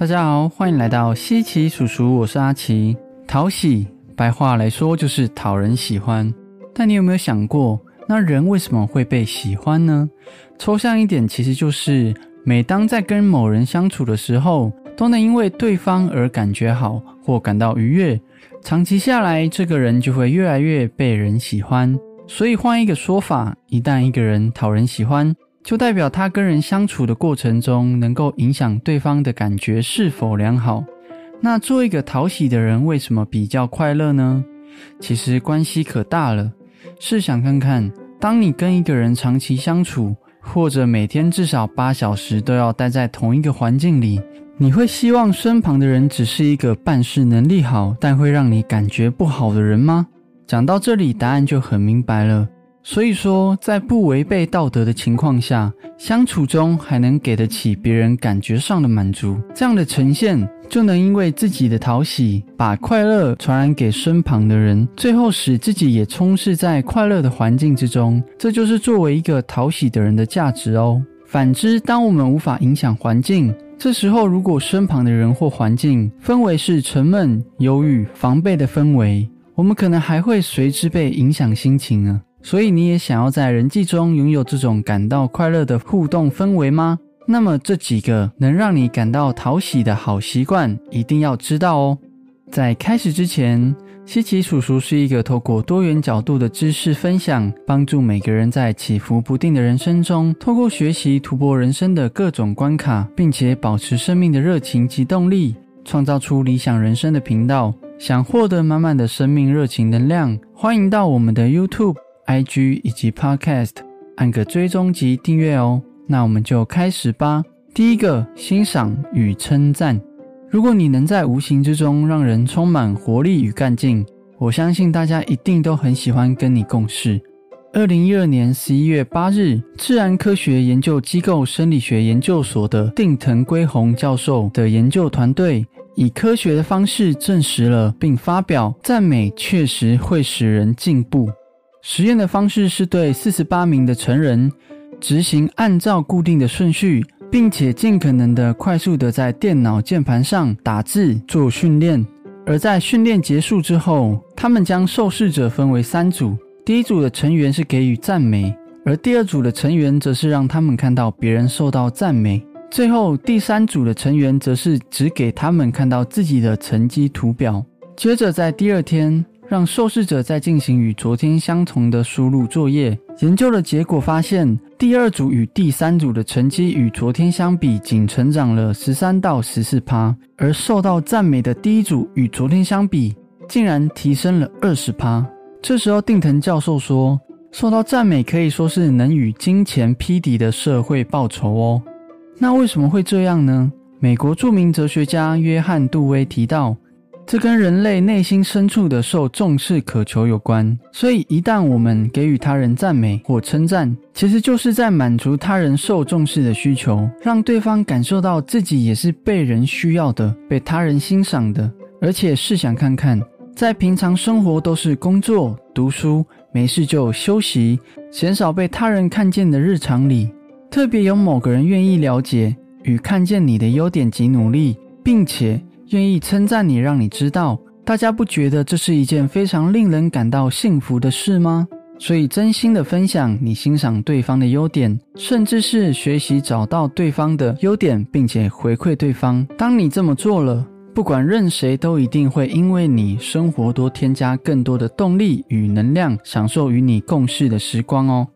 大家好，欢迎来到西奇叔叔，我是阿奇。讨喜，白话来说就是讨人喜欢。但你有没有想过，那人为什么会被喜欢呢？抽象一点，其实就是每当在跟某人相处的时候，都能因为对方而感觉好或感到愉悦。长期下来，这个人就会越来越被人喜欢。所以换一个说法，一旦一个人讨人喜欢，就代表他跟人相处的过程中，能够影响对方的感觉是否良好。那做一个讨喜的人，为什么比较快乐呢？其实关系可大了。试想看看，当你跟一个人长期相处，或者每天至少八小时都要待在同一个环境里，你会希望身旁的人只是一个办事能力好，但会让你感觉不好的人吗？讲到这里，答案就很明白了。所以说，在不违背道德的情况下，相处中还能给得起别人感觉上的满足，这样的呈现就能因为自己的讨喜，把快乐传染给身旁的人，最后使自己也充斥在快乐的环境之中。这就是作为一个讨喜的人的价值哦。反之，当我们无法影响环境，这时候如果身旁的人或环境氛围是沉闷、忧郁、防备的氛围，我们可能还会随之被影响心情呢。所以你也想要在人际中拥有这种感到快乐的互动氛围吗？那么这几个能让你感到讨喜的好习惯一定要知道哦。在开始之前，西奇叔叔是一个透过多元角度的知识分享，帮助每个人在起伏不定的人生中，透过学习突破人生的各种关卡，并且保持生命的热情及动力，创造出理想人生的频道。想获得满满的生命热情能量，欢迎到我们的 YouTube。IG 以及 Podcast 按个追踪及订阅哦。那我们就开始吧。第一个，欣赏与称赞。如果你能在无形之中让人充满活力与干劲，我相信大家一定都很喜欢跟你共事。二零一二年十一月八日，自然科学研究机构生理学研究所的定藤圭宏教授的研究团队，以科学的方式证实了并发表：赞美确实会使人进步。实验的方式是对四十八名的成人执行按照固定的顺序，并且尽可能的快速的在电脑键盘上打字做训练。而在训练结束之后，他们将受试者分为三组，第一组的成员是给予赞美，而第二组的成员则是让他们看到别人受到赞美，最后第三组的成员则是只给他们看到自己的成绩图表。接着在第二天。让受试者再进行与昨天相同的输入作业。研究的结果发现，第二组与第三组的成绩与昨天相比，仅成长了十三到十四趴；而受到赞美的第一组与昨天相比，竟然提升了二十趴。这时候，定藤教授说：“受到赞美可以说是能与金钱匹敌的社会报酬哦。”那为什么会这样呢？美国著名哲学家约翰·杜威提到。这跟人类内心深处的受重视渴求有关，所以一旦我们给予他人赞美或称赞，其实就是在满足他人受重视的需求，让对方感受到自己也是被人需要的、被他人欣赏的。而且试想看看，在平常生活都是工作、读书，没事就休息，鲜少被他人看见的日常里，特别有某个人愿意了解与看见你的优点及努力，并且。愿意称赞你，让你知道，大家不觉得这是一件非常令人感到幸福的事吗？所以，真心的分享你欣赏对方的优点，甚至是学习找到对方的优点，并且回馈对方。当你这么做了，不管任谁都一定会因为你生活多添加更多的动力与能量，享受与你共事的时光哦。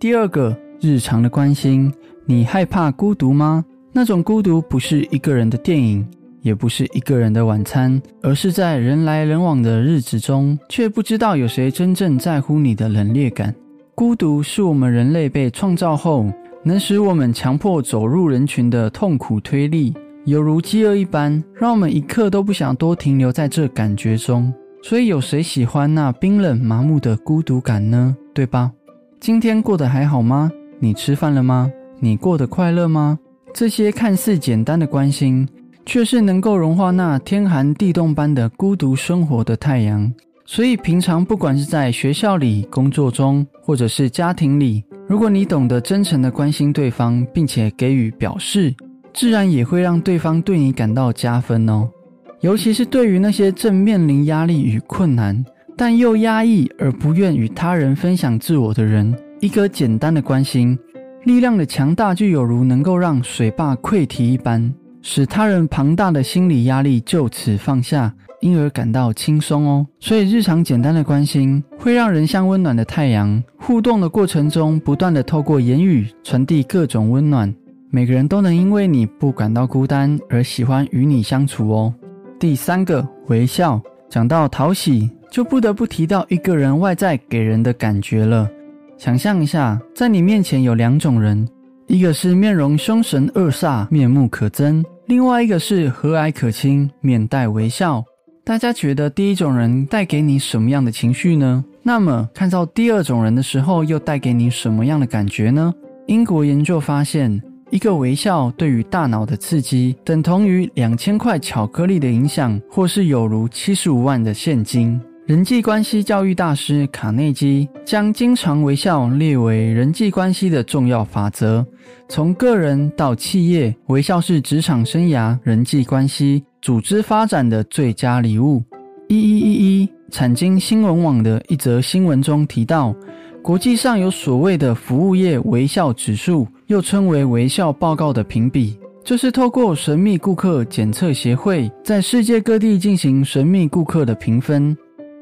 第二个，日常的关心，你害怕孤独吗？那种孤独不是一个人的电影。也不是一个人的晚餐，而是在人来人往的日子中，却不知道有谁真正在乎你的冷冽感。孤独是我们人类被创造后，能使我们强迫走入人群的痛苦推力，犹如饥饿一般，让我们一刻都不想多停留在这感觉中。所以，有谁喜欢那冰冷麻木的孤独感呢？对吧？今天过得还好吗？你吃饭了吗？你过得快乐吗？这些看似简单的关心。却是能够融化那天寒地冻般的孤独生活的太阳。所以，平常不管是在学校里、工作中，或者是家庭里，如果你懂得真诚的关心对方，并且给予表示，自然也会让对方对你感到加分哦。尤其是对于那些正面临压力与困难，但又压抑而不愿与他人分享自我的人，一个简单的关心，力量的强大就有如能够让水坝溃堤一般，使他人庞大的心理压力就此放下，因而感到轻松哦。所以日常简单的关心，会让人像温暖的太阳，互动的过程中，不断的透过言语传递各种温暖，每个人都能因为你不感到孤单而喜欢与你相处哦。第三个微笑，讲到讨喜，就不得不提到一个人外在给人的感觉了。想象一下，在你面前有两种人，一个是面容凶神恶煞、面目可憎，另外一个是和蔼可亲、面带微笑。大家觉得第一种人带给你什么样的情绪呢？那么看到第二种人的时候，又带给你什么样的感觉呢？英国研究发现。一个微笑对于大脑的刺激，等同于两千块巧克力的影响，或是有如七十五万的现金。人际关系教育大师卡内基将经常微笑列为人际关系的重要法则。从个人到企业，微笑是职场生涯、人际关系、组织发展的最佳礼物。一一一一，产经新闻网的一则新闻中提到。国际上有所谓的服务业微笑指数，又称为微笑报告的评比，这是透过神秘顾客检测协会在世界各地进行神秘顾客的评分，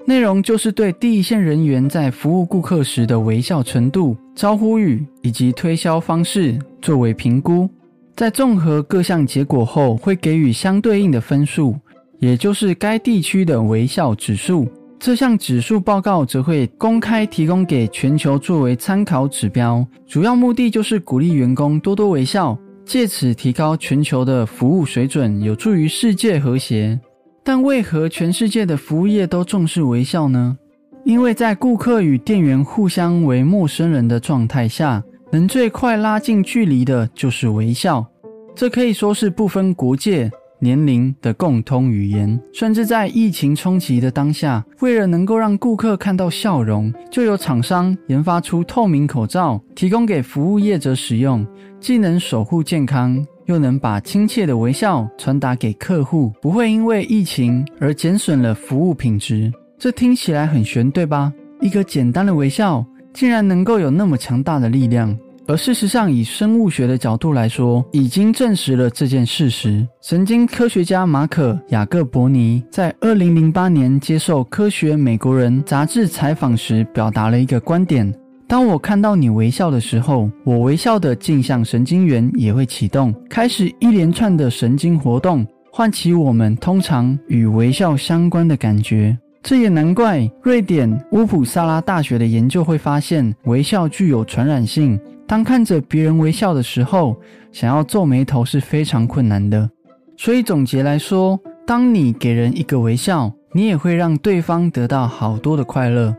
内容就是对第一线人员在服务顾客时的微笑程度、招呼语以及推销方式作为评估，在综合各项结果后，会给予相对应的分数，也就是该地区的微笑指数。这项指数报告则会公开提供给全球作为参考指标，主要目的就是鼓励员工多多微笑，借此提高全球的服务水准，有助于世界和谐。但为何全世界的服务业都重视微笑呢？因为在顾客与店员互相为陌生人的状态下，能最快拉近距离的就是微笑。这可以说是不分国界。年龄的共通语言，甚至在疫情冲击的当下，为了能够让顾客看到笑容，就有厂商研发出透明口罩，提供给服务业者使用，既能守护健康，又能把亲切的微笑传达给客户，不会因为疫情而减损了服务品质。这听起来很玄，对吧？一个简单的微笑，竟然能够有那么强大的力量。而事实上，以生物学的角度来说，已经证实了这件事实。神经科学家马可·雅各伯尼在二零零八年接受《科学美国人》杂志采访时，表达了一个观点：当我看到你微笑的时候，我微笑的镜像神经元也会启动，开始一连串的神经活动，唤起我们通常与微笑相关的感觉。这也难怪，瑞典乌普萨拉大学的研究会发现，微笑具有传染性。当看着别人微笑的时候，想要皱眉头是非常困难的。所以总结来说，当你给人一个微笑，你也会让对方得到好多的快乐。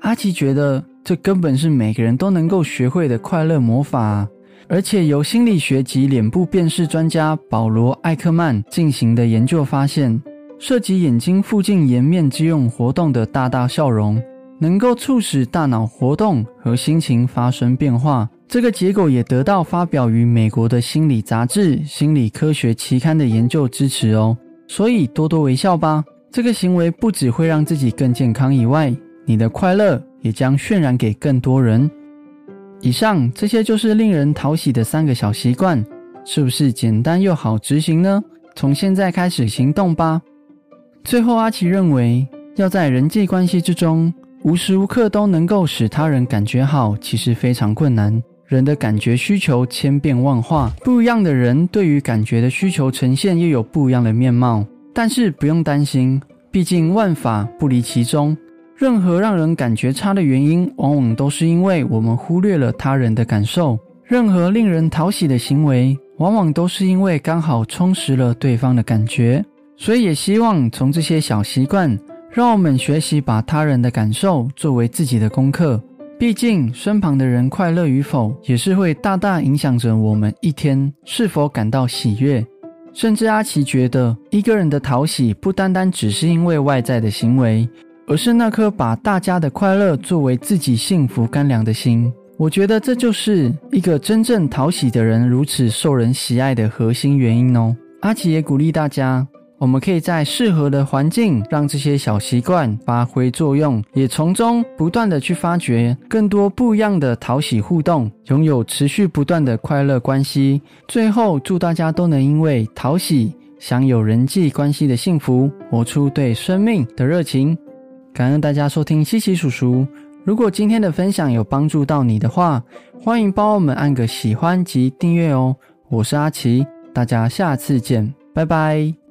阿奇觉得这根本是每个人都能够学会的快乐魔法，而且由心理学及脸部辨识专家保罗·艾克曼进行的研究发现，涉及眼睛附近颜面肌肉活动的大大笑容，能够促使大脑活动和心情发生变化。这个结果也得到发表于美国的心理杂志《心理科学期刊》的研究支持哦。所以多多微笑吧，这个行为不只会让自己更健康以外，你的快乐也将渲染给更多人。以上这些就是令人讨喜的三个小习惯，是不是简单又好执行呢？从现在开始行动吧。最后，阿奇认为，要在人际关系之中无时无刻都能够使他人感觉好，其实非常困难。人的感觉需求千变万化，不一样的人对于感觉的需求呈现又有不一样的面貌。但是不用担心，毕竟万法不离其中。任何让人感觉差的原因，往往都是因为我们忽略了他人的感受；任何令人讨喜的行为，往往都是因为刚好充实了对方的感觉。所以，也希望从这些小习惯，让我们学习把他人的感受作为自己的功课。毕竟，身旁的人快乐与否，也是会大大影响着我们一天是否感到喜悦。甚至阿奇觉得，一个人的讨喜不单单只是因为外在的行为，而是那颗把大家的快乐作为自己幸福干粮的心。我觉得这就是一个真正讨喜的人如此受人喜爱的核心原因哦。阿奇也鼓励大家，我们可以在适合的环境，让这些小习惯发挥作用，也从中不断的去发掘更多不一样的讨喜互动，拥有持续不断的快乐关系。最后，祝大家都能因为讨喜，享有人际关系的幸福，活出对生命的热情。感恩大家收听西奇叔叔。如果今天的分享有帮助到你的话，欢迎帮我们按个喜欢及订阅哦。我是阿奇，大家下次见，拜拜。